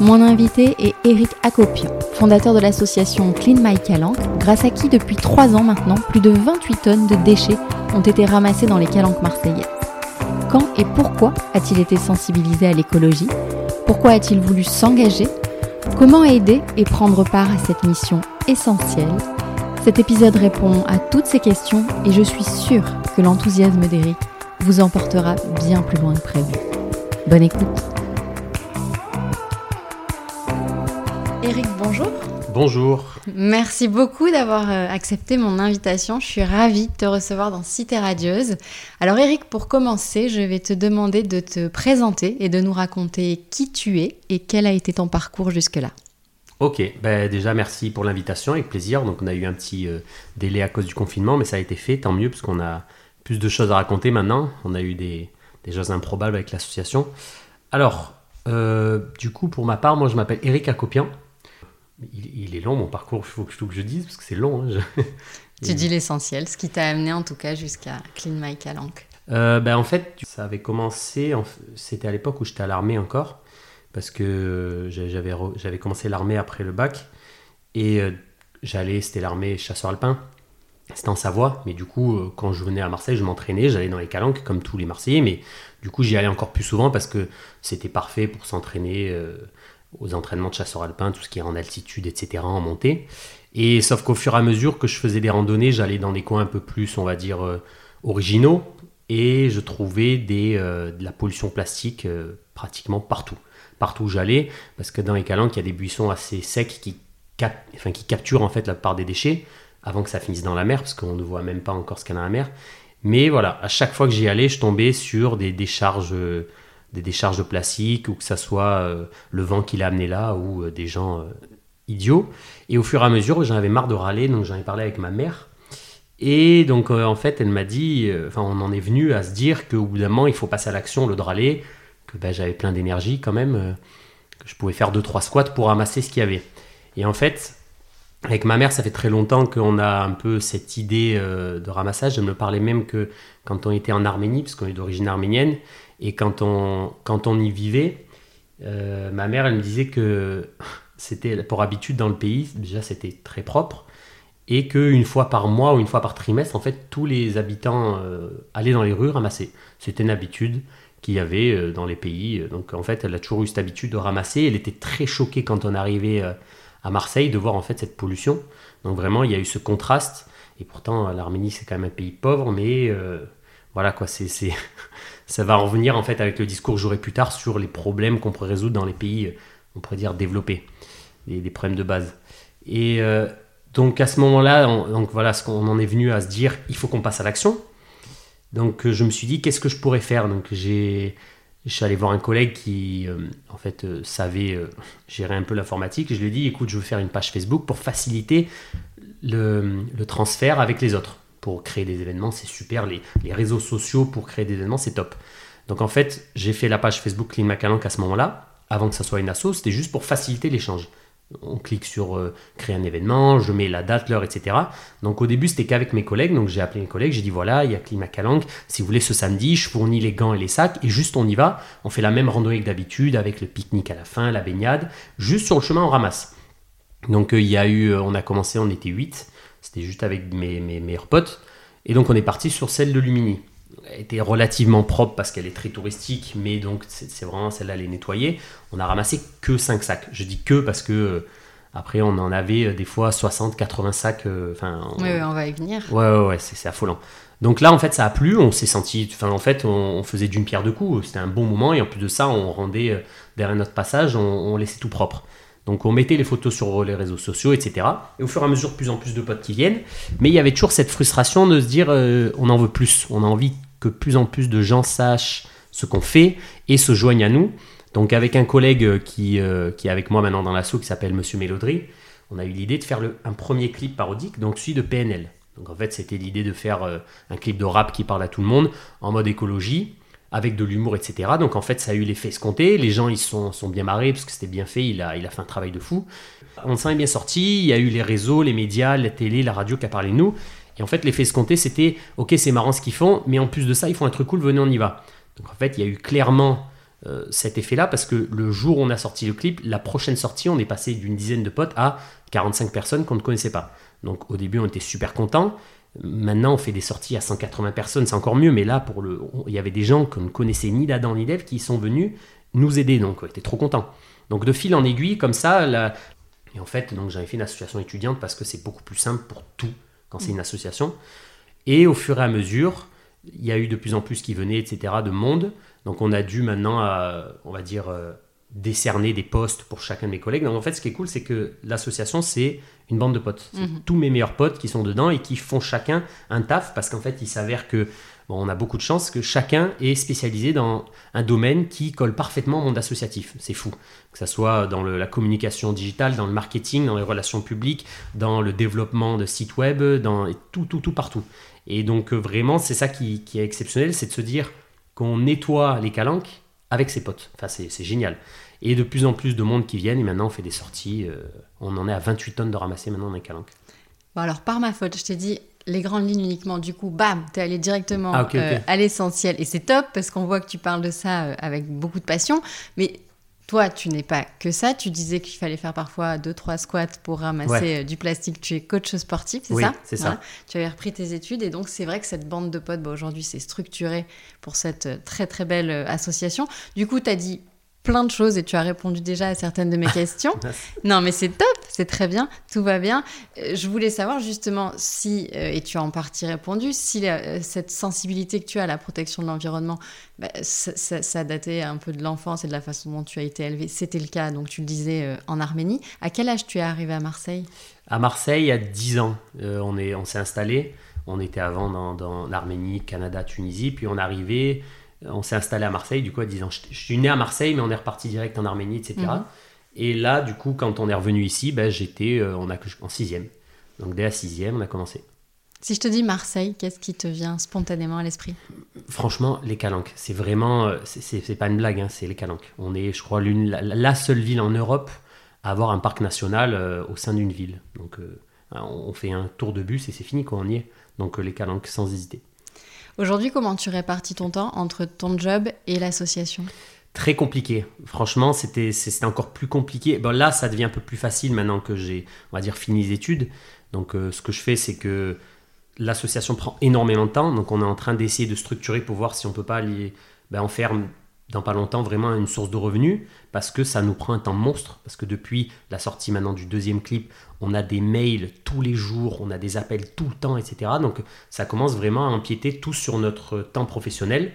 mon invité est Eric Acopian, fondateur de l'association Clean My Calanque, grâce à qui depuis 3 ans maintenant, plus de 28 tonnes de déchets ont été ramassés dans les calanques marseillaises. Quand et pourquoi a-t-il été sensibilisé à l'écologie? Pourquoi a-t-il voulu s'engager? Comment aider et prendre part à cette mission essentielle? Cet épisode répond à toutes ces questions et je suis sûre que l'enthousiasme d'Eric vous emportera bien plus loin que prévu. Bonne écoute Eric, bonjour. Bonjour. Merci beaucoup d'avoir euh, accepté mon invitation. Je suis ravie de te recevoir dans Cité Radieuse. Alors Eric, pour commencer, je vais te demander de te présenter et de nous raconter qui tu es et quel a été ton parcours jusque-là. Ok, ben déjà merci pour l'invitation, avec plaisir. Donc on a eu un petit euh, délai à cause du confinement, mais ça a été fait, tant mieux, parce qu'on a plus de choses à raconter maintenant. On a eu des, des choses improbables avec l'association. Alors, euh, du coup, pour ma part, moi je m'appelle Eric Acopian. Il, est long mon parcours, il faut que, que je dise parce que c'est long. Hein, tu dis l'essentiel, ce qui t'a amené en tout cas jusqu'à Clean My Calanque. Euh, ben, en fait, ça avait commencé, c'était à l'époque où j'étais à l'armée encore, parce que j'avais commencé l'armée après le bac, et euh, j'allais, c'était l'armée chasseur alpin, c'était en Savoie, mais du coup, euh, quand je venais à Marseille, je m'entraînais, j'allais dans les calanques comme tous les Marseillais, mais du coup, j'y allais encore plus souvent parce que c'était parfait pour s'entraîner aux entraînements de chasseurs alpins, tout ce qui est en altitude, etc., en montée. Et sauf qu'au fur et à mesure que je faisais des randonnées, j'allais dans des coins un peu plus, on va dire, euh, originaux, et je trouvais des, euh, de la pollution plastique euh, pratiquement partout. Partout où j'allais, parce que dans les calanques, il y a des buissons assez secs qui, enfin, qui capturent en fait la part des déchets avant que ça finisse dans la mer, parce qu'on ne voit même pas encore ce qu'il y a dans la mer. Mais voilà, à chaque fois que j'y allais, je tombais sur des décharges des décharges de plastique ou que ça soit euh, le vent qui l'a amené là ou euh, des gens euh, idiots. Et au fur et à mesure, j'en avais marre de râler, donc j'en ai parlé avec ma mère. Et donc en fait, elle m'a dit, enfin on en est venu à se dire qu'au bout d'un moment, il faut passer à l'action, lieu de râler, que ben, j'avais plein d'énergie quand même, que je pouvais faire 2-3 squats pour ramasser ce qu'il y avait. Et en fait, avec ma mère, ça fait très longtemps qu'on a un peu cette idée de ramassage. Elle me parlait même que quand on était en Arménie, parce qu'on est d'origine arménienne, et quand on, quand on y vivait, euh, ma mère, elle me disait que c'était pour habitude dans le pays, déjà c'était très propre, et qu'une fois par mois ou une fois par trimestre, en fait, tous les habitants euh, allaient dans les rues ramasser. C'était une habitude qu'il y avait euh, dans les pays. Donc en fait, elle a toujours eu cette habitude de ramasser. Elle était très choquée quand on arrivait à Marseille de voir en fait cette pollution. Donc vraiment, il y a eu ce contraste. Et pourtant, l'Arménie, c'est quand même un pays pauvre, mais voilà quoi, c'est ça va revenir en fait avec le discours que j'aurai plus tard sur les problèmes qu'on pourrait résoudre dans les pays, on pourrait dire développés, des, problèmes de base. Et euh, donc à ce moment-là, donc voilà, en est venu à se dire, il faut qu'on passe à l'action. Donc je me suis dit, qu'est-ce que je pourrais faire? Donc j'ai, je suis allé voir un collègue qui euh, en fait euh, savait gérer un peu l'informatique. Je lui ai dit, écoute, je veux faire une page Facebook pour faciliter le transfert avec les autres pour créer des événements, c'est super. Les, réseaux sociaux pour créer des événements, c'est top. Donc en fait, j'ai fait la page Facebook Clean Macalanque à ce moment-là, avant que ça soit une asso, c'était juste pour faciliter l'échange. On clique sur euh, créer un événement, je mets la date, l'heure, etc. Donc au début, c'était qu'avec mes collègues. Donc j'ai appelé mes collègues, j'ai dit voilà, il y a. Si vous voulez ce samedi, je fournis les gants et les sacs et juste on y va. On fait la même randonnée que d'habitude avec le pique-nique à la fin, la baignade. Juste sur le chemin, on ramasse. Donc euh, il y a eu, euh, on a commencé, on était 8. C'était juste avec mes, meilleurs potes. Et donc on est parti sur celle de Lumini. Elle était relativement propre parce qu'elle est très touristique, mais donc c'est vraiment celle-là, elle est nettoyée. On a ramassé que 5 sacs. Je dis que parce que euh, après on en avait euh, des fois 60, 80 sacs. Euh, enfin, oui, on va y venir. Ouais, ouais, ouais c'est affolant. Donc là, en fait, ça a plu. On s'est senti. Enfin, en fait, on, faisait d'une pierre deux coups. C'était un bon moment. Et en plus de ça, on rendait derrière notre passage, on laissait tout propre. Donc on mettait les photos sur les réseaux sociaux, etc. Et au fur et à mesure, plus en plus de potes qui viennent. Mais il y avait toujours cette frustration de se dire, euh, on en veut plus. On a envie que plus en plus de gens sachent ce qu'on fait et se joignent à nous. Donc avec un collègue qui, qui est avec moi maintenant dans l'assaut, qui s'appelle Monsieur Mélodry, on a eu l'idée de faire un premier clip parodique, donc celui de PNL. Donc en fait, c'était l'idée de faire un clip de rap qui parle à tout le monde, en mode écologie, avec de l'humour, etc. Donc en fait, ça a eu l'effet escompté. Les gens, ils sont, sont bien marrés parce que c'était bien fait. Il a, il a fait un travail de fou. On s'en est bien sorti. Il y a eu les réseaux, les médias, la télé, la radio qui a parlé de nous. Et en fait, l'effet escompté, c'était ok, c'est marrant ce qu'ils font, mais en plus de ça, ils font un truc cool, venez, on y va. Donc en fait, il y a eu clairement euh, cet effet-là parce que le jour où on a sorti le clip, la prochaine sortie, on est passé d'une dizaine de potes à 45 personnes qu'on ne connaissait pas. Donc au début, on était super contents. Maintenant, on fait des sorties à 180 personnes, c'est encore mieux, mais là, pour le, il y avait des gens qu'on ne connaissait ni d'Adam ni d'Ève qui sont venus nous aider, donc on était trop contents. Donc de fil en aiguille, comme ça, et en fait, donc j'avais fait une association étudiante parce que c'est beaucoup plus simple pour tout quand c'est une association. Et au fur et à mesure, il y a eu de plus en plus qui venaient, etc., de monde. Donc on a dû maintenant, on va dire, euh, décerner des postes pour chacun de mes collègues. Donc en fait, ce qui est cool, c'est que l'association, c'est une bande de potes. Mhm. tous mes meilleurs potes qui sont dedans et qui font chacun un taf parce qu'en fait, il s'avère que bon, on a beaucoup de chance que chacun est spécialisé dans un domaine qui colle parfaitement au monde associatif. C'est fou. Que ce soit dans la communication digitale, dans le marketing, dans les relations publiques, dans le développement de sites web, dans tout, tout, tout partout. Et donc euh, vraiment, c'est ça qui, qui est exceptionnel, c'est de se dire qu'on nettoie les calanques avec ses potes. Enfin, c'est génial. Et de plus en plus de monde qui viennent, et maintenant on fait des sorties. Euh, on en est à 28 tonnes de ramasser maintenant dans les calanques. Bon, alors par ma faute, je t'ai dit les grandes lignes uniquement. Du coup, bam, t'es allé directement ah, euh, à l'essentiel. Et c'est top parce qu'on voit que tu parles de ça euh, avec beaucoup de passion. Mais toi, tu n'es pas que ça. Tu disais qu'il fallait faire parfois deux, trois squats pour ramasser du plastique. Tu es coach sportif, c'est oui, ça? c'est ça. Tu avais repris tes études et donc c'est vrai que cette bande de potes, bah, aujourd'hui, c'est structuré pour cette très très belle association. Du coup, tu as dit plein de choses et tu as répondu déjà à certaines de mes questions. non, mais c'est top, c'est très bien, tout va bien. Euh, je voulais savoir justement si, euh, et tu as en partie répondu, si euh, cette sensibilité que tu as à la protection de l'environnement, bah, ça, ça, datait un peu de l'enfance et de la façon dont tu as été élevé. C'était le cas, donc tu le disais, en Arménie. À quel âge tu es arrivé à Marseille? À Marseille, à 10 ans, on s'est on installé. On était avant dans, dans l'Arménie, Canada, Tunisie, puis on arrivait on s'est installé à Marseille, du coup, à 10 ans. Je, suis né à Marseille, mais on est reparti direct en Arménie, etc. Mhm. Et là, du coup, quand on est revenu ici, ben, j'étais euh, on a, en sixième. Donc dès la sixième, on a commencé. Si je te dis Marseille, qu'est-ce qui te vient spontanément à l'esprit? Franchement, les Calanques. C'est vraiment, euh, c'est pas une blague, hein, c'est les Calanques. On est, je crois, l'une, la, seule ville en Europe à avoir un parc national euh, au sein d'une ville. Donc on fait un tour de bus et c'est fini quand on y est. Donc les Calanques, sans hésiter. Aujourd'hui, comment tu répartis ton temps entre ton job et l'association? Très compliqué. Franchement, c'était encore plus compliqué. Bon, là, ça devient un peu plus facile maintenant que j'ai, on va dire, fini les études. Donc, euh, ce que je fais, c'est que l'association prend énormément de temps. Donc, on est en train d'essayer de structurer pour voir si on peut pas les, ben, en faire dans pas longtemps vraiment une source de revenus parce que ça nous prend un temps monstre parce que depuis la sortie maintenant du deuxième clip on a des mails tous les jours on a des appels tout le temps etc donc ça commence vraiment à empiéter tout sur notre temps professionnel.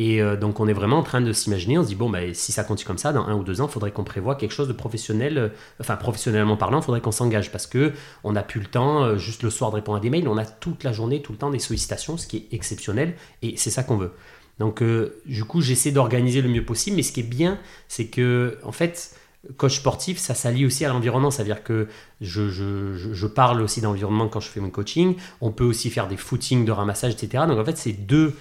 Et euh, donc on est vraiment en train de s'imaginer on se dit bon bah, si ça continue comme ça dans un ou deux ans il faudrait qu'on prévoie quelque chose de professionnel euh, enfin professionnellement parlant il faudrait qu'on s'engage parce que on n'a plus le temps euh, juste le soir de répondre à des mails on a toute la journée tout le temps des sollicitations ce qui est exceptionnel et c'est ça qu'on veut donc, euh, du coup, j'essaie d'organiser le mieux possible. Mais ce qui est bien, c'est que, en fait, coach sportif, ça s'allie aussi à l'environnement. C'est-à-dire que je, je, je, parle aussi d'environnement quand je fais mon coaching. On peut aussi faire des footings de ramassage, etc. Donc, en fait, ces deux,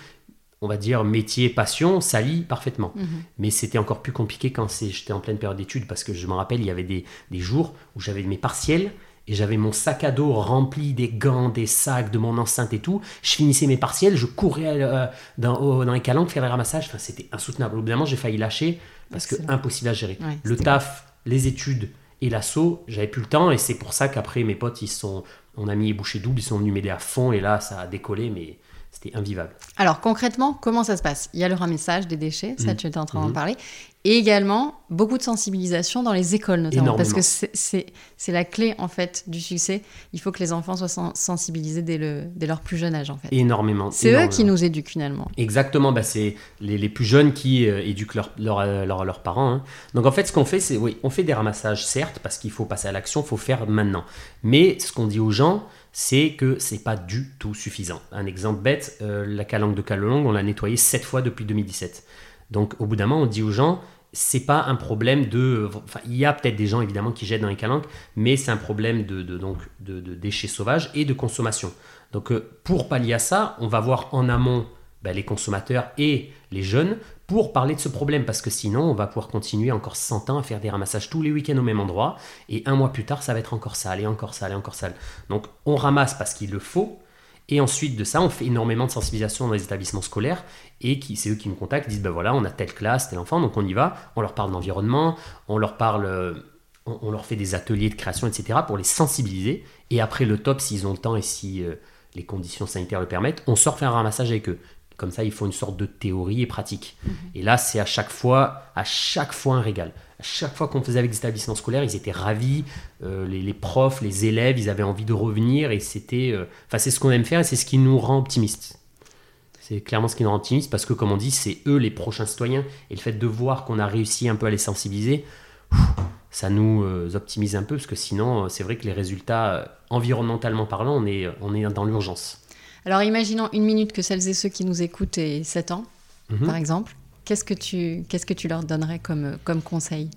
on va dire, métiers, passion, s'allient parfaitement. Mhm. Mais c'était encore plus compliqué quand j'étais en pleine période d'études parce que je me rappelle, il y avait des, des jours où j'avais mes partiels et j'avais mon sac à dos rempli des gants, des sacs, de mon enceinte et tout. Je finissais mes partiels, je courais euh, dans, dans les calanques faire les ramassages. Enfin, c'était insoutenable. Au bout d'un moment, j'ai failli lâcher parce que impossible à gérer. le taf, les études et l'assaut, j'avais plus le temps et c'est pour ça qu'après mes potes, ils sont, on a mis les bouchées doubles, ils sont venus m'aider à fond et là, ça a décollé, mais c'était invivable. Alors concrètement, comment ça se passe? Il y a le ramassage des déchets, ça mmh. tu étais en train d'en mmh. parler, et également beaucoup de sensibilisation dans les écoles notamment, parce que c'est la clé en fait du succès. Il faut que les enfants soient sensibilisés dès, le, dès leur plus jeune âge en fait. Énormément. C'est eux qui nous éduquent finalement. Exactement, bah c'est les, les, plus jeunes qui euh, éduquent leurs leur, euh, leur, leurs parents. Hein. Donc en fait ce qu'on fait c'est, oui, on fait des ramassages certes, parce qu'il faut passer à l'action, il faut faire maintenant. Mais ce qu'on dit aux gens, c'est que c'est pas du tout suffisant. Un exemple bête, euh, la calanque de Calolong, on l'a nettoyée 7 fois depuis 2017. Donc au bout d'un moment, on dit aux gens, c'est pas un problème de. Enfin, il y a peut-être des gens évidemment qui jettent dans les calanques, mais c'est un problème de, donc, de, déchets sauvages et de consommation. Donc, euh, pour pallier à ça, on va voir en amont ben, les consommateurs et les jeunes pour parler de ce problème, parce que sinon, on va pouvoir continuer encore 100 ans à faire des ramassages tous les week-ends au même endroit, et un mois plus tard, ça va être encore sale, et encore sale, et encore sale. Donc, on ramasse parce qu'il le faut, et ensuite de ça, on fait énormément de sensibilisation dans les établissements scolaires et qui, c'est eux qui nous contactent, disent ben voilà, on a telle classe, tel enfant, donc on y va, on leur parle d'environnement, on leur parle, euh, on, leur fait des ateliers de création, etc. pour les sensibiliser. Et après le top, s'ils ont le temps et si euh, les conditions sanitaires le permettent, on sort faire un ramassage avec eux. Comme ça, ils font une sorte de théorie et pratique. Mhm. Et là, c'est à chaque fois, à chaque fois un régal. À chaque fois qu'on faisait avec des établissements scolaires, ils étaient ravis. Euh, les, profs, les élèves, ils avaient envie de revenir. Et c'était, euh, enfin, c'est ce qu'on aime faire et c'est ce qui nous rend optimistes. C'est clairement ce qui nous rend optimistes parce que, comme on dit, c'est eux les prochains citoyens. Et le fait de voir qu'on a réussi un peu à les sensibiliser, ça nous euh, optimise un peu parce que sinon, c'est vrai que les résultats, environnementalement parlant, on est, on est dans l'urgence. Alors imaginons une minute que celles et ceux qui nous écoutent aient 7 ans, mhm. par exemple. Qu'est-ce que tu, qu'est-ce que tu leur donnerais comme, comme conseil?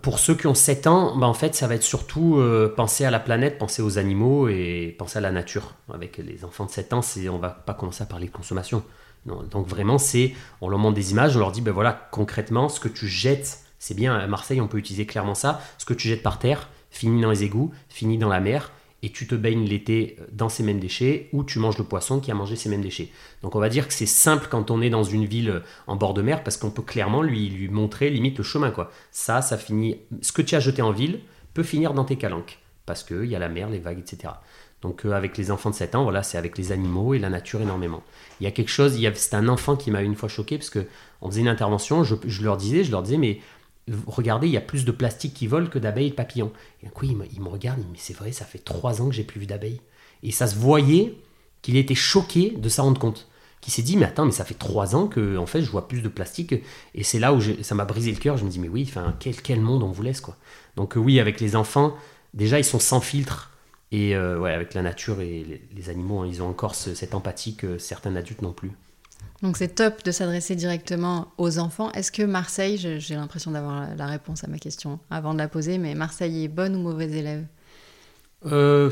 Pour ceux qui ont 7 ans, bah en fait, ça va être surtout euh, penser à la planète, penser aux animaux et penser à la nature. Avec les enfants de 7 ans, c'est, on va pas commencer à parler de consommation. donc vraiment, c'est, on leur montre des images, on leur dit, ben voilà, concrètement, ce que tu jettes, c'est bien, à Marseille, on peut utiliser clairement ça, ce que tu jettes par terre, finit dans les égouts, finit dans la mer, et tu te baignes l'été dans ces mêmes déchets ou tu manges le poisson qui a mangé ces mêmes déchets. Donc on va dire que c'est simple quand on est dans une ville en bord de mer parce qu'on peut clairement lui, lui montrer limite le chemin. quoi. Ça, ça finit. Ce que tu as jeté en ville peut finir dans tes calanques parce qu'il y a la mer, les vagues, etc. Donc euh, avec les enfants de 7 ans, voilà, c'est avec les animaux et la nature énormément. Il y a quelque chose, c'est un enfant qui m'a une fois choqué parce que on faisait une intervention, je leur disais, je leur disais, mais regardez, il y a plus de plastique qui vole que d'abeilles et de papillons. Et coup, il me, regarde, il me dit, mais c'est vrai, ça fait trois ans que j'ai plus vu d'abeilles. Et ça se voyait qu'il était choqué de s'en rendre compte. Qu'il s'est dit, mais attends, mais ça fait trois ans que en fait, je vois plus de plastique. Et c'est là où ça m'a brisé le cœur. Je me dis, mais oui, enfin, quel, quel monde on vous laisse, quoi. Donc euh, oui, avec les enfants, déjà, ils sont sans filtre. Et euh, ouais, avec la nature et les, animaux, hein, ils ont encore cette empathie que certains adultes n'ont plus. Donc c'est top de s'adresser directement aux enfants. Est-ce que Marseille, j'ai l'impression d'avoir la réponse à ma question avant de la poser, mais Marseille est bonne ou mauvaise élève? Euh,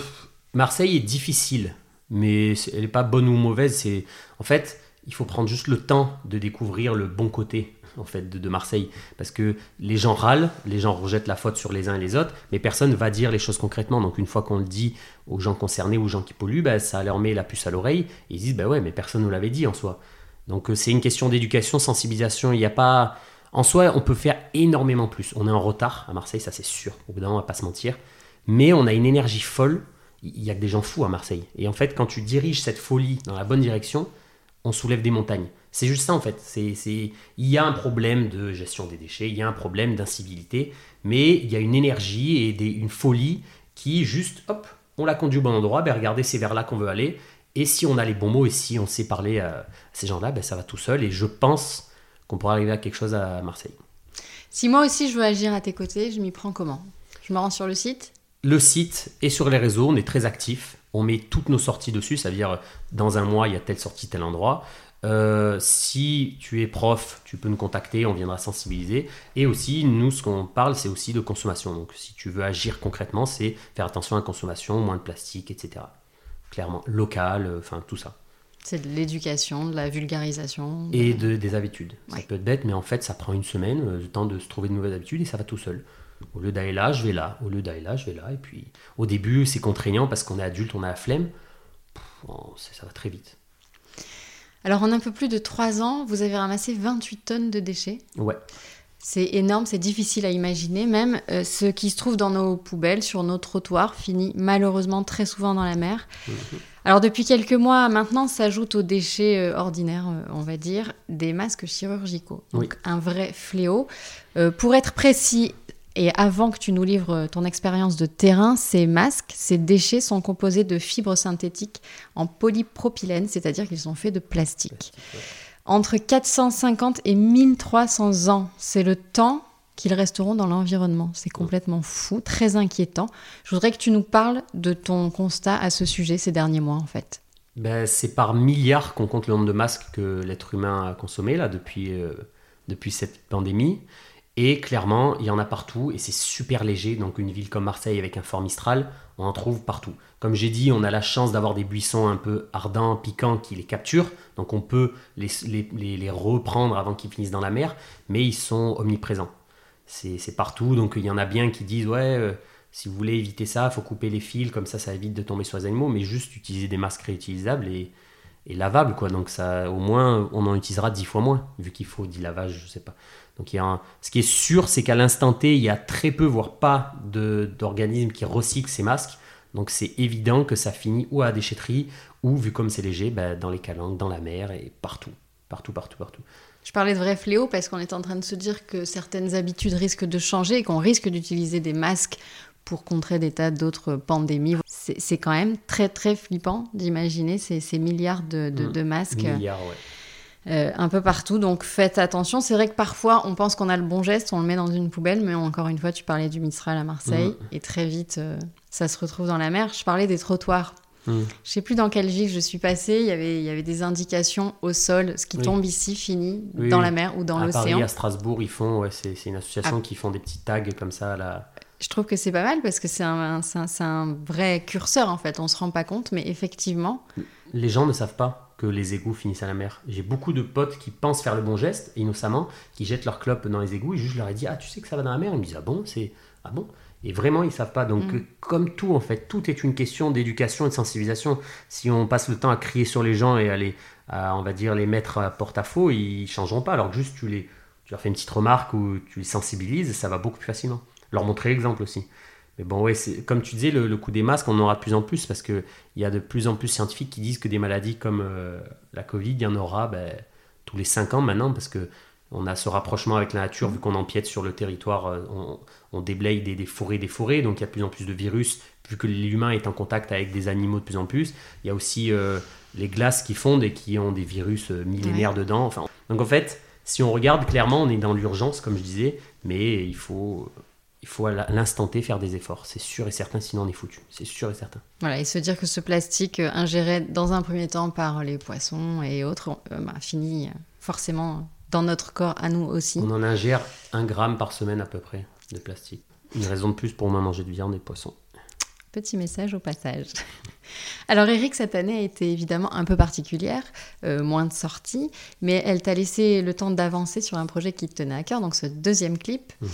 Marseille est difficile, mais elle n'est pas bonne ou mauvaise. C'est en fait, il faut prendre juste le temps de découvrir le bon côté en fait de, Marseille, parce que les gens râlent, les gens rejettent la faute sur les uns et les autres, mais personne ne va dire les choses concrètement. Donc une fois qu'on le dit aux gens concernés, aux gens qui polluent, bah, ça leur met la puce à l'oreille. Et ils disent bah ouais, mais personne ne l'avait dit en soi. Donc euh, c'est une question d'éducation, sensibilisation. Il n'y a pas. En soi, on peut faire énormément plus. On est en retard à Marseille, ça c'est sûr. Au bout d'un moment, on va pas se mentir. Mais on a une énergie folle. Il y a que des gens fous à Marseille. Et en fait, quand tu diriges cette folie dans la bonne direction, on soulève des montagnes. C'est juste ça en fait. C'est, il y a un problème de gestion des déchets, il y a un problème d'incivilité, mais il y a une énergie et une folie qui juste, hop, on la conduit au bon endroit. Ben regardez, c'est vers là qu'on veut aller. Et si on a les bons mots et si on sait parler à ces gens-là, ben ça va tout seul. Et je pense qu'on pourra arriver à quelque chose à Marseille. Si moi aussi je veux agir à tes côtés, je m'y prends comment? Je me rends sur le site? Le site et sur les réseaux, on est très actifs. On met toutes nos sorties dessus, ça veut dire dans un mois, il y a telle sortie, tel endroit. Euh, si tu es prof, tu peux nous contacter, on viendra sensibiliser. Et aussi, nous, ce qu'on parle, c'est aussi de consommation. Donc, si tu veux agir concrètement, c'est faire attention à la consommation, moins de plastique, etc clairement, local, euh, enfin tout ça. C'est de l'éducation, de la vulgarisation. Et de, des habitudes. Ça peut être bête, mais en fait, ça prend une semaine, euh, le temps de se trouver de nouvelles habitudes, et ça va tout seul. Au lieu d'aller là, je vais là. Au lieu d'aller là, je vais là. Et puis, au début, c'est contraignant parce qu'on est adulte, on a la flemme. ça va très vite. Alors, en un peu plus de 3 ans, vous avez ramassé 28 tonnes de déchets. Ouais. C'est énorme, c'est difficile à imaginer. Même euh, ce qui se trouve dans nos poubelles, sur nos trottoirs, finit malheureusement très souvent dans la mer. Mhm. Alors depuis quelques mois maintenant, s'ajoutent aux déchets euh, ordinaires, euh, on va dire, des masques chirurgicaux. Donc un vrai fléau. pour être précis, et avant que tu nous livres ton expérience de terrain, ces masques, ces déchets sont composés de fibres synthétiques en polypropylène, c'est-à-dire qu'ils sont faits de plastique entre 450 et 1300 ans. C'est le temps qu'ils resteront dans l'environnement. C'est complètement fou, très inquiétant. Je voudrais que tu nous parles de ton constat à ce sujet ces derniers mois, en fait. Ben, c'est par milliards qu'on compte le nombre de masques que l'être humain a consommé là, depuis, euh, depuis cette pandémie. Et clairement, il y en a partout et c'est super léger. Donc une ville comme Marseille avec un fort Mistral, on en trouve partout. Comme j'ai dit, on a la chance d'avoir des buissons un peu ardents, piquants qui les capturent. Donc on peut les, reprendre avant qu'ils finissent dans la mer, mais ils sont omniprésents. C'est partout. Donc il y en a bien qui disent ouais, euh, si vous voulez éviter ça, il faut couper les fils, comme ça ça évite de tomber sur les animaux, mais juste utiliser des masques réutilisables et, lavables. Quoi. Donc ça, au moins, on en utilisera dix fois moins, vu qu'il faut 10 lavages, je sais pas. Donc ce qui est sûr, c'est qu'à l'instant T, il y a très peu, voire pas d'organismes qui recyclent ces masques. Donc c'est évident que ça finit ou à la déchetterie, ou vu comme c'est léger, ben, dans les calanques, dans la mer et partout. Partout, partout, partout. Je parlais de vrai fléau parce qu'on est en train de se dire que certaines habitudes risquent de changer et qu'on risque d'utiliser des masques pour contrer des tas d'autres pandémies. C'est quand même très très flippant d'imaginer ces, milliards de, de, mmh. masques. Milliards, ouais. Euh, un peu partout. Donc faites attention. C'est vrai que parfois on pense qu'on a le bon geste, on le met dans une poubelle, mais encore une fois, tu parlais du Mistral à Marseille mmh. et très vite euh, ça se retrouve dans la mer. Je parlais des trottoirs. Mmh. Je sais plus dans quelle ville je suis passée, il y avait, il y avait des indications au sol, ce qui tombe ici finit dans la mer ou dans l'océan. À Paris, à Strasbourg, ils font, ouais, c'est, une association ah. qui font des petits tags comme ça. Là. Je trouve que c'est pas mal parce que c'est un, un, un, vrai curseur en fait, on se rend pas compte, mais effectivement. Les gens ne savent pas que les égouts finissent à la mer. J'ai beaucoup de potes qui pensent faire le bon geste, innocemment, qui jettent leur clope dans les égouts, et juste je leur ai dit Ah, tu sais que ça va dans la mer? Ils me disent Ah bon C'est Ah bon? Et vraiment, ils savent pas. Donc, mm. comme tout, en fait, tout est une question d'éducation et de sensibilisation. Si on passe le temps à crier sur les gens et à les, on va dire, les mettre à porte-à-faux, ils changeront pas. Alors que juste, tu, les, tu leur fais une petite remarque ou tu les sensibilises, ça va beaucoup plus facilement. Leur montrer l'exemple aussi. Mais bon, ouais, comme tu disais, le, coup des masques, on en aura de plus en plus parce qu'il y a de plus en plus de scientifiques qui disent que des maladies comme euh, la Covid, il y en aura ben, tous les 5 ans maintenant parce que on a ce rapprochement avec la nature vu qu'on empiète sur le territoire, euh, on, déblaye des, forêts, des forêts, donc il y a de plus en plus de virus vu que l'humain est en contact avec des animaux de plus en plus. Il y a aussi euh, les glaces qui fondent et qui ont des virus millénaires dedans. Enfin, donc en fait, si on regarde clairement, on est dans l'urgence, comme je disais, mais il faut il faut à l'instant T faire des efforts. C'est sûr et certain, sinon on est foutu. C'est sûr et certain. Voilà, et se dire que ce plastique euh, ingéré dans un premier temps par les poissons et autres euh, bah, finit euh, forcément dans notre corps à nous aussi. On en ingère un gramme par semaine à peu près de plastique. Une raison de plus pour moins manger de viande et de poisson. Petit message au passage. Alors Eric, cette année a été évidemment un peu particulière, moins de sorties, mais elle t'a laissé le temps d'avancer sur un projet qui te tenait à cœur, donc ce deuxième clip. Mhm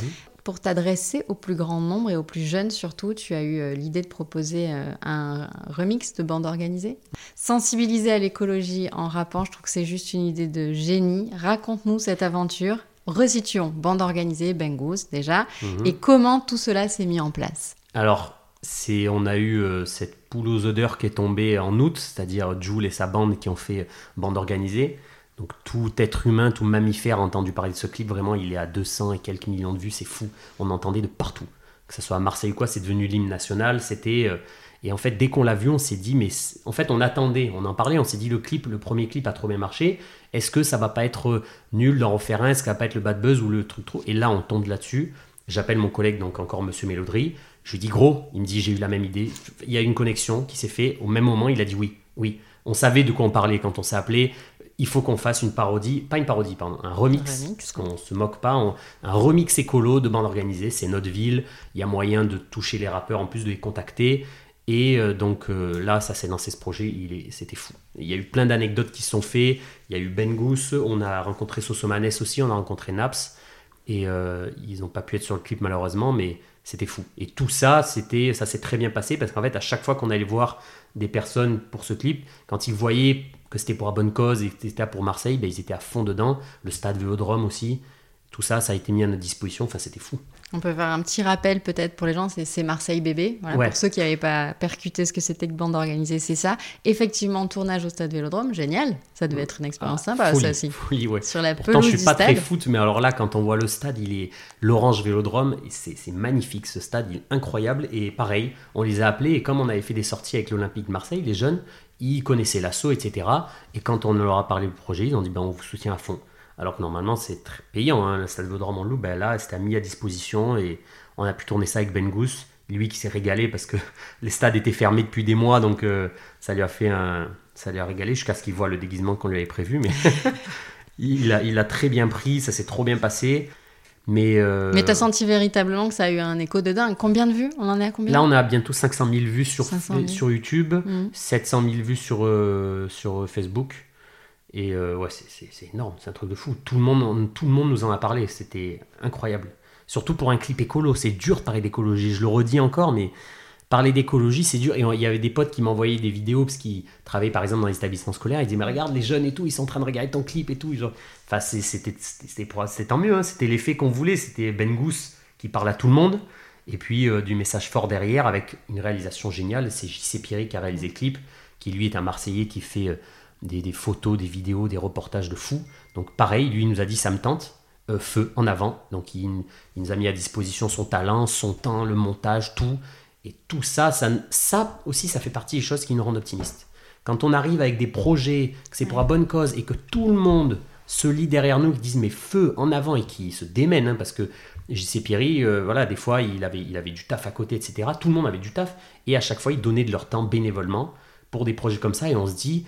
pour t'adresser au plus grand nombre et aux plus jeunes surtout, tu as eu euh, l'idée de proposer euh, un remix de bande organisée. Sensibiliser à l'écologie en rappant, je trouve que c'est juste une idée de génie. Raconte-nous cette aventure. Resituons bande organisée, Bengous déjà, mhm. et comment tout cela s'est mis en place? Alors, c'est on a eu euh, cette poule aux odeurs qui est tombée en août, c'est-à-dire Jules et sa bande qui ont fait bande organisée. Donc tout être humain, tout mammifère a entendu parler de ce clip, vraiment il est à 200 et quelques millions de vues, c'est fou. On entendait de partout. Que ce soit à Marseille ou quoi, c'est devenu l'hymne national, c'était... Euh, et en fait, dès qu'on l'a vu, on s'est dit, mais en fait, on attendait, on en parlait, on s'est dit, le clip, le premier clip a trop bien marché. Est-ce que ça va pas être euh, nul d'en refaire un? Est-ce que ça va pas être le bad buzz ou le truc trop? Et là, on tombe là-dessus. J'appelle mon collègue, donc encore Monsieur Mélodry. Je lui dis, gros, il me dit, j'ai eu la même idée. Il y a une connexion qui s'est faite. Au même moment, il a dit oui, oui. On savait de quoi on parlait quand on s'est appelé il faut qu'on fasse une parodie, pas une parodie, pardon, un remix, puisqu'on se moque pas, un remix écolo de bande organisée, c'est notre ville, il y a moyen de toucher les rappeurs en plus de les contacter. Et euh, donc euh, là, ça s'est lancé ce projet, c'était fou. Il y a eu plein d'anecdotes qui se sont faites. Il y a eu Ben Goose, on a rencontré Sosomanes aussi, on a rencontré Naps. Et euh, ils n'ont pas pu être sur le clip malheureusement, mais c'était fou. Et tout ça, c'était, ça s'est très bien passé parce qu'en fait, à chaque fois qu'on allait voir des personnes pour ce clip, quand ils voyaient que c'était pour la bonne cause et que c'était pour Marseille, ben, ils étaient à fond dedans. Le stade Vélodrome aussi. Tout ça, ça a été mis à notre disposition. Enfin, c'était fou. On peut faire un petit rappel peut-être pour les gens, c'est Marseille bébé. Pour ceux qui n'avaient pas percuté ce que c'était que bande organisée, c'est ça. Effectivement, tournage au stade Vélodrome, génial. Ça devait être une expérience ah, sympa, ça aussi. ouais. Sur la Pourtant, je suis pas très foot, mais alors là, quand on voit le stade, il est l'Orange Vélodrome, c'est magnifique. Ce stade, il est incroyable. Et pareil, on les a appelés et comme on avait fait des sorties avec l'Olympique de Marseille, les jeunes, ils connaissaient l'assaut, etc. Et quand on leur a parlé du projet, ils ont dit ben, on vous soutient à fond. Alors que normalement, c'est très payant. Hein. Le stade Vaudreuil en loup, ben là, c'était mis à disposition et on a pu tourner ça avec Ben Goose. Lui qui s'est régalé parce que les stades étaient fermés depuis des mois, donc euh, ça lui a fait un. Ça lui a régalé jusqu'à ce qu'il voit le déguisement qu'on lui avait prévu. Mais il, a, il a très bien pris, ça s'est trop bien passé. Mais, euh, Mais t'as senti véritablement que ça a eu un écho de dingue. Combien de vues On en est à combien là, on a bientôt 500 000 vues sur, 500 000. sur YouTube, Mhm. 700 000 vues sur, euh, sur Facebook. Et euh, ouais, c'est énorme, c'est un truc de fou. Tout le, monde, tout le monde nous en a parlé, c'était incroyable. Surtout pour un clip écolo, c'est dur de parler d'écologie. Je le redis encore, mais parler d'écologie, c'est dur. Et il y avait des potes qui m'envoyaient des vidéos parce qu'ils travaillaient par exemple dans les établissements scolaires. Ils disaient, mais regarde les jeunes et tout, ils sont en train de regarder ton clip et tout. Genre, Enfin, c'était tant mieux, hein. c'était l'effet qu'on voulait. C'était Ben Gous qui parle à tout le monde. Et puis euh, du message fort derrière avec une réalisation géniale. C'est JC Pierry qui a réalisé clip, qui lui est un Marseillais qui fait euh, des, photos, des vidéos, des reportages de fou. Donc pareil, lui il nous a dit ça me tente, euh, feu en avant. Donc il nous a mis à disposition son talent, son temps, le montage, tout. Et tout ça, ça, ça aussi, ça fait partie des choses qui nous rendent optimistes. Quand on arrive avec des projets, que c'est pour la bonne cause et que tout le monde se lit derrière nous, qui disent mais feu en avant et qui se démènent, hein, parce que JC Pierry, euh, voilà, des fois il avait, il avait du taf à côté, etc. Tout le monde avait du taf et à chaque fois ils donnaient de leur temps bénévolement pour des projets comme ça et on se dit,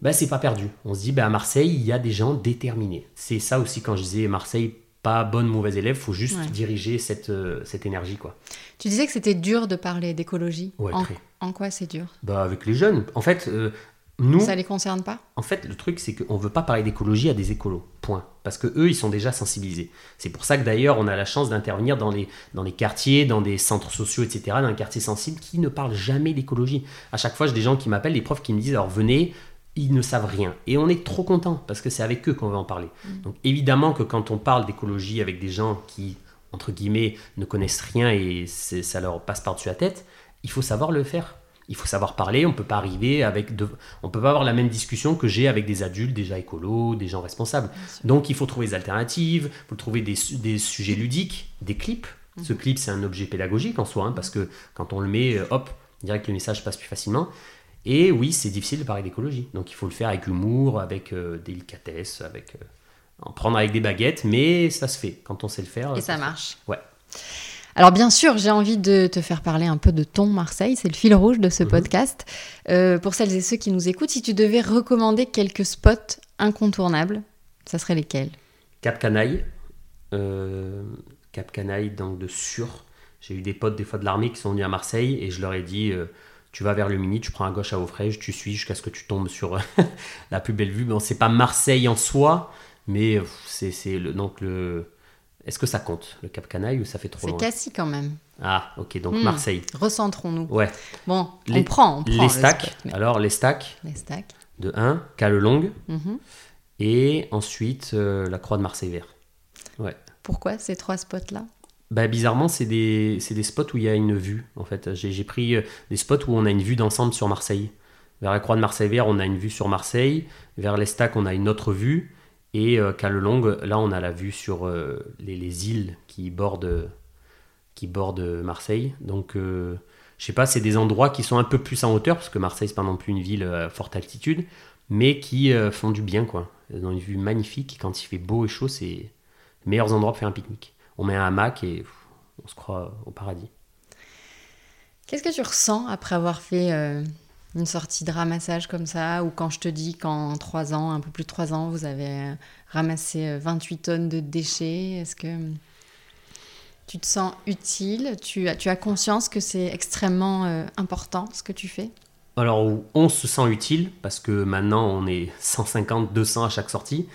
bah, c'est pas perdu. On se dit, bah, à Marseille, il y a des gens déterminés. C'est ça aussi quand je disais Marseille, pas bonne, mauvaise élève, faut juste Ouais. diriger cette, euh, cette énergie, quoi. Tu disais que c'était dur de parler d'écologie. Ouais, en, en quoi c'est dur? Bah, avec les jeunes. En fait, euh, nous, Ça les concerne pas? En fait, le truc, c'est qu'on veut pas parler d'écologie à des écolos. Point. Parce que eux, ils sont déjà sensibilisés. C'est pour ça que d'ailleurs, on a la chance d'intervenir dans les, dans les quartiers, dans des centres sociaux, etc., dans un quartier sensible qui ne parle jamais d'écologie. À chaque fois, j'ai des gens qui m'appellent, des profs qui me disent alors venez, ils ne savent rien. Et on est trop content parce que c'est avec eux qu'on va en parler. Donc évidemment que quand on parle d'écologie avec des gens qui, entre guillemets, ne connaissent rien et ça leur passe par-dessus la tête, il faut savoir le faire. Il faut savoir parler, on peut pas arriver avec de... on peut pas avoir la même discussion que j'ai avec des adultes déjà écolos, des gens responsables. Donc il faut trouver des alternatives, il faut trouver des, des sujets ludiques, des clips. Ce clip c'est un objet pédagogique en soi, hein, parce que quand on le met, euh, hop, direct le message passe plus facilement. Et oui, c'est difficile de parler d'écologie. Donc il faut le faire avec humour, avec euh, délicatesse, avec euh, en prendre avec des baguettes, mais ça se fait quand on sait le faire. Et ça ça marche. Ouais. Alors bien sûr, j'ai envie de te faire parler un peu de ton Marseille, c'est le fil rouge de ce Mhm. podcast. Euh, pour celles et ceux qui nous écoutent, si tu devais recommander quelques spots incontournables, ça serait lesquels? Cap Canaille, euh, Cap Canaille, donc de Sur. J'ai eu des potes des fois de l'armée qui sont venus à Marseille et je leur ai dit euh, tu vas vers le mini, tu prends à gauche à Aufrège, tu suis jusqu'à ce que tu tombes sur la plus belle vue. Bon, c'est pas Marseille en soi, mais c'est c'est le donc le. Est-ce que ça compte le Cap Canaille ou ça fait trop C'est loin Cassis quand même. Ah, ok, donc Hmm. Marseille. Recentrons-nous. Ouais. Bon, on Les- prend, on prend Les le stacks. spot, mais- Alors les stacks Les stacks. de 1, Calelongue Mhm. et ensuite euh, la Croix de Marseille vert. Pourquoi ces trois spots-là? Bah, bizarrement, c'est des, spots où il y a une vue. En fait, j'ai pris euh, des spots où on a une vue d'ensemble sur Marseille. Vers la Croix de Marseille Vert, on a une vue sur Marseille. Vers l'Estac, on a une autre vue. Et euh, Calelongue, là, on a la vue sur euh, les, les îles qui bordent, Marseille. Donc, euh, je sais pas, c'est des endroits qui sont un peu plus en hauteur, parce que Marseille, c'est pas non plus une ville à forte altitude, mais qui euh, font du bien, quoi. Dans une vue magnifique, quand il fait beau et chaud, c'est les meilleurs endroits pour faire un pique-nique. On met un hamac et pff, on se croit au paradis. Qu'est-ce que tu ressens après avoir fait euh, une sortie de ramassage comme ça Ou quand je te dis qu'en trois ans, un peu plus de trois ans, vous avez euh, ramassé euh, 28 tonnes de déchets Est-ce que tu te sens utile? Tu as, tu as conscience que c'est extrêmement euh, important ce que tu fais? Alors, on se sent utile parce que maintenant on est 150, 200 à chaque sortie.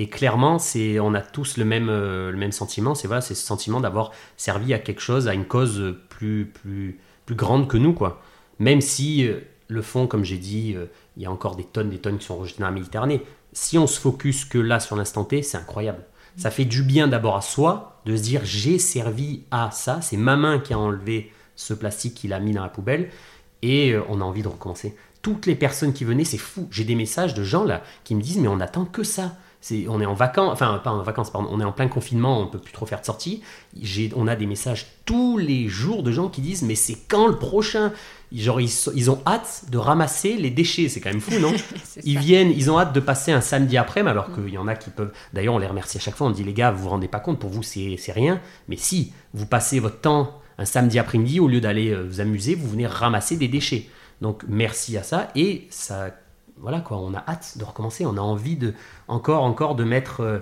Et clairement, c'est, on a tous le même, euh, le même sentiment. C'est voilà, ce sentiment d'avoir servi à quelque chose, à une cause plus, plus, plus grande que nous, quoi. Même si euh, le fond, comme j'ai dit, euh, il y a encore des tonnes, des tonnes qui sont rejetées dans la Méditerranée. Si on se focus que là sur l'instant T, c'est incroyable. Ça fait du bien d'abord à soi de se dire j'ai servi à ça. C'est ma main qui a enlevé ce plastique qu'il a mis dans la poubelle et on a envie de recommencer. Toutes les personnes qui venaient, c'est fou. J'ai des messages de gens là qui me disent mais on attend que ça. C'est, on est en vacances, enfin pas en vacances, pardon, on est en plein confinement, on peut plus trop faire de sorties. J'ai, on a des messages tous les jours de gens qui disent mais c'est quand le prochain? Genre ils, ont hâte de ramasser les déchets, c'est quand même fou non? Ils ça. viennent, ils ont hâte de passer un samedi après, mais alors qu'il y en a qui peuvent. D'ailleurs, on les remercie à chaque fois. On dit les gars, vous vous rendez pas compte, pour vous c'est c'est rien. Mais si vous passez votre temps un samedi après-midi, au lieu d'aller euh, vous amuser, vous venez ramasser des déchets. Donc merci à ça et ça, voilà quoi, on a hâte de recommencer. On a envie de encore, encore de mettre euh,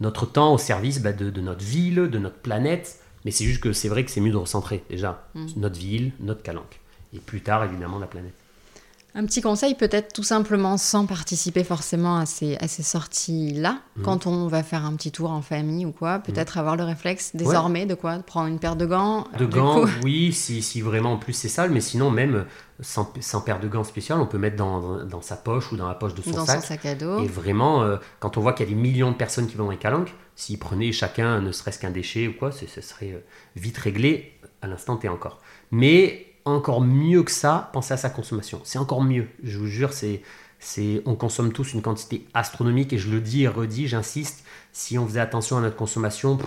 notre temps au service bah, de, de notre ville, de notre planète. Mais c'est juste que c'est vrai que c'est mieux de recentrer déjà Mm. notre ville, notre calanque. Et plus tard, évidemment, la planète. Un petit conseil, peut-être tout simplement sans participer forcément à ces, à ces sorties-là, Mhm. quand on va faire un petit tour en famille ou quoi, peut-être avoir le réflexe désormais de quoi? De Prendre une paire de gants. De du gants, coup. oui, si, si vraiment en plus c'est sale, mais sinon même sans, sans paire de gants spécial, on peut mettre dans, dans sa poche ou dans la poche de son dans sac. son sac à dos. Et vraiment, euh, quand on voit qu'il y a des millions de personnes qui vont dans les calanques, s'ils prenaient chacun ne serait-ce qu'un déchet ou quoi, ce ce serait euh, vite réglé à l'instant T encore. Mais encore mieux que ça, pensez à sa consommation. C'est encore mieux. Je vous jure, c'est, c'est, on consomme tous une quantité astronomique et je le dis et redis, j'insiste, si on faisait attention à notre consommation,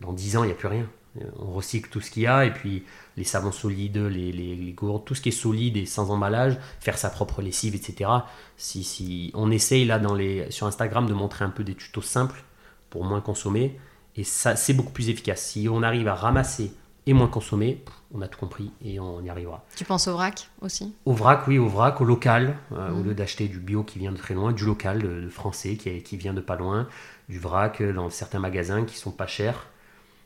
dans 10 ans, il n'y a plus rien. Euh, On recycle tout ce qu'il y a et puis les savons solides, les, les, gourdes, tout ce qui est solide et sans emballage, faire sa propre lessive, etc. Si, si on essaye là dans les, sur Instagram de montrer un peu des tutos simples pour moins consommer, et ça c'est beaucoup plus efficace. Si on arrive à ramasser et moins consommer, on a tout compris et on y arrivera. Tu penses au vrac aussi? Au vrac, oui, au vrac, au local, euh, au Mhm. lieu d'acheter du bio qui vient de très loin, du local, de, de français qui, est- qui vient de pas loin, du vrac euh, dans certains magasins qui sont pas chers.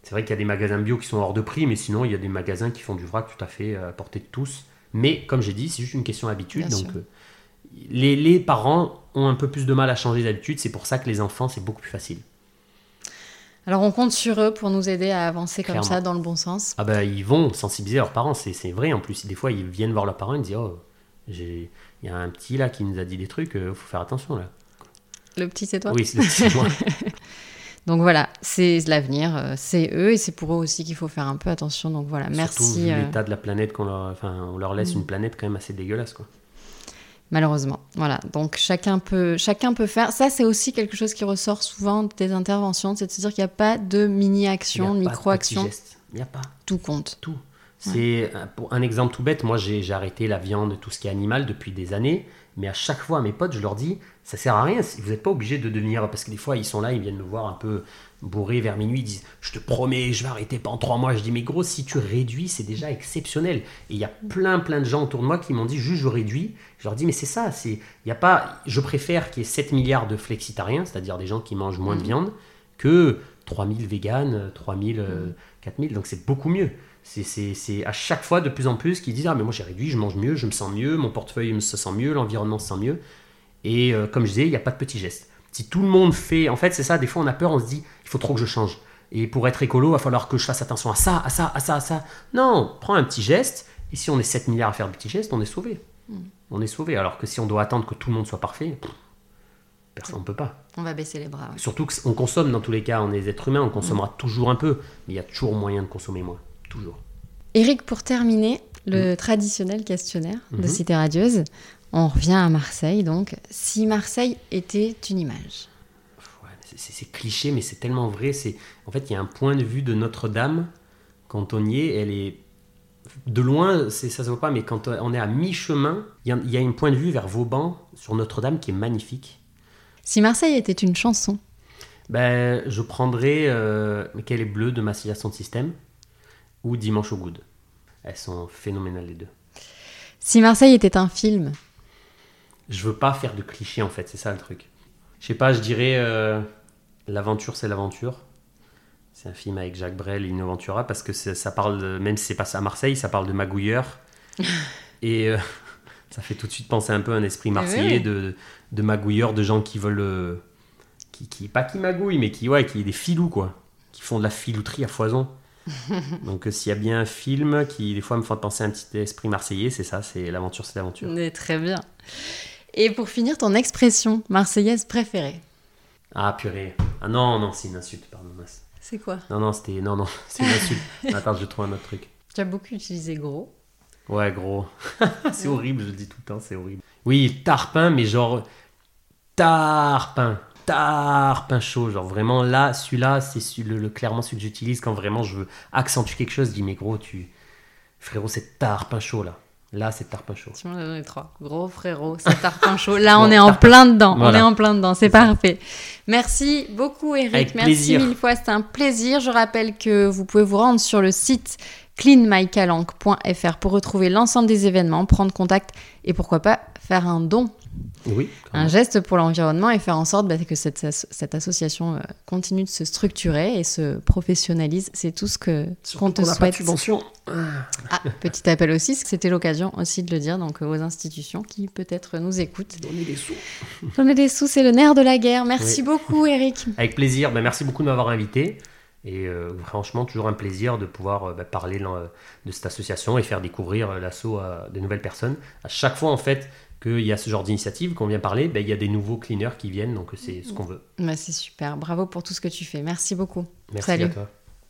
C'est vrai qu'il y a des magasins bio qui sont hors de prix, mais sinon il y a des magasins qui font du vrac tout à fait euh, à portée de tous. Mais comme j'ai dit, c'est juste une question d'habitude. Donc euh, les, les parents ont un peu plus de mal à changer d'habitude, c'est pour ça que les enfants c'est beaucoup plus facile. Alors on compte sur eux pour nous aider à avancer comme ça dans le bon sens. Ah bah ils vont sensibiliser leurs parents, c'est c'est vrai en plus. Des fois ils viennent voir leurs parents et disent oh il y a un petit là qui nous a dit des trucs, il faut faire attention là. Le petit c'est toi? Oui, c'est moi. Donc voilà, c'est l'avenir, euh, c'est eux et c'est pour eux aussi qu'il faut faire un peu attention. Donc voilà, Surtout merci. vu euh, l'état de la planète qu'on leur, enfin, on leur laisse Mm. une planète quand même assez dégueulasse quoi. Malheureusement. Voilà. Donc chacun peut, chacun peut faire. Ça, c'est aussi quelque chose qui ressort souvent des interventions, c'est de se dire qu'il n'y a pas de mini-action, micro-action. Il n'y a pas Tout compte. tout. C'est un- pour un exemple tout bête. Moi, j'ai arrêté la viande, tout ce qui est animal depuis des années. Mais à chaque fois, à mes potes, je leur dis, ça sert à rien. Vous n'êtes pas obligé de devenir, parce que des fois, ils sont là, ils viennent me voir un peu bourré vers minuit, ils disent, je te promets, je vais arrêter pendant trois mois. Je dis, mais gros, si tu réduis, c'est déjà exceptionnel. Et il y a plein, plein de gens autour de moi qui m'ont dit, juste je réduis. Je leur dis, mais c'est ça. C'est, il y a pas, je préfère qu'il y ait 7 milliards de flexitariens, c'est-à-dire des gens qui mangent moins de Mhm. viande, que 3000 véganes, 3000, euh, 4000. Donc c'est beaucoup mieux. C'est- à chaque fois de plus en plus qu'ils disent Ah, mais moi j'ai réduit, je mange mieux, je me sens mieux, mon portefeuille se sent mieux, l'environnement se sent mieux. Et euh, comme je disais, il n'y a pas de petits gestes. Si tout le monde fait. En fait, c'est ça, des fois on a peur, on se dit Il faut trop que je change. Et pour être écolo, il va falloir que je fasse attention à ça, à ça, à ça, à ça. Non, prends un petit geste. Et si on est 7 milliards à faire de petits gestes, on est sauvé. On est sauvé. Alors que si on doit attendre que tout le monde soit parfait, pff, personne ne peut pas. On va baisser les bras. ouais. Surtout qu'on consomme dans tous les cas, on est des êtres humains, on consommera toujours un peu. Mais il y a toujours moyen de consommer moins. Toujours. Eric, pour terminer, le traditionnel questionnaire de Mhm. Cité Radieuse. On revient à Marseille, donc. Si Marseille était une image. Ouais, c'est- cliché, mais c'est tellement vrai. C'est en fait, il y a un point de vue de Notre-Dame quand on y est. Elle est de loin, ça se voit pas, mais quand on est à mi-chemin, il y, a- il y a un point de vue vers Vauban sur Notre-Dame qui est magnifique. Si Marseille était une chanson. Ben, je prendrais euh, est bleue de Massilia Sound System ou Dimanche au Good. Elles sont phénoménales les deux. Si Marseille était un film. Je veux pas faire de clichés en fait, c'est ça le truc. Je sais pas, je dirais euh, L'aventure c'est l'aventure. C'est un film avec Jacques Brel et Lino Ventura parce que ça parle, de- même si c'est pas à Marseille, ça parle de magouilleurs. et euh, ça fait tout de suite penser un peu à un esprit marseillais oui. de, de magouilleurs, de gens qui veulent. euh, qui, qui, pas qui magouillent, mais qui, ouais, qui des filous quoi. Qui font de la filouterie à foison. Donc s'il y a bien un film qui des fois me fait penser à un petit esprit marseillais, c'est ça, c'est L'aventure c'est l'aventure. Très bien. Et pour finir, ton expression marseillaise préférée? Ah purée. Ah non, non, c'est une insulte, pardon. C'est quoi? Non, non, c'était. Non, non, c'est une insulte. Attends, je trouve un autre truc. Tu as beaucoup utilisé gros. Ouais, gros. c'est horrible, je le dis tout le temps, c'est horrible. Oui, tarpin, mais genre. Tarpin. Tarpin chaud. Genre vraiment là, celui-là, c'est le, le- clairement celui que j'utilise quand vraiment je veux accentuer quelque chose. Je dis, mais gros, tu. Frérot, c'est tarpin chaud là. Là, c'est tarpin chaud. Tu m'en as donné trois. Gros frérot, c'est tarpin chaud. Là, on est en plein dedans. On est en plein dedans. C'est C'est ça. parfait. Merci beaucoup, Eric. Avec Merci plaisir. mille fois. C'était un plaisir. Je rappelle que vous pouvez vous rendre sur le site cleanmycalanque.fr pour retrouver l'ensemble des événements, prendre contact et pourquoi pas faire un don, Oui. un geste pour l'environnement et faire en sorte bah, que cette, as- cette association euh, continue de se structurer et se professionnalise. C'est tout ce que qu'on te souhaite. subvention. Ah, petit appel aussi, c'était l'occasion aussi de le dire donc aux institutions qui peut-être nous écoutent. Donner des sous. Donner des sous, c'est le nerf de la guerre. Merci Oui. beaucoup, Eric. Avec plaisir. Ben, merci beaucoup de m'avoir invité. Et euh, franchement, toujours un plaisir de pouvoir euh, ben, parler de cette association et faire découvrir euh, l'assaut à de nouvelles personnes. À chaque fois, en fait, qu'il y a ce genre d'initiative qu'on vient parler, ben, il y a des nouveaux cleaners qui viennent, donc c'est ce qu'on veut. Bah, c'est super. Bravo pour tout ce que tu fais. Merci beaucoup. Merci Salut. à toi.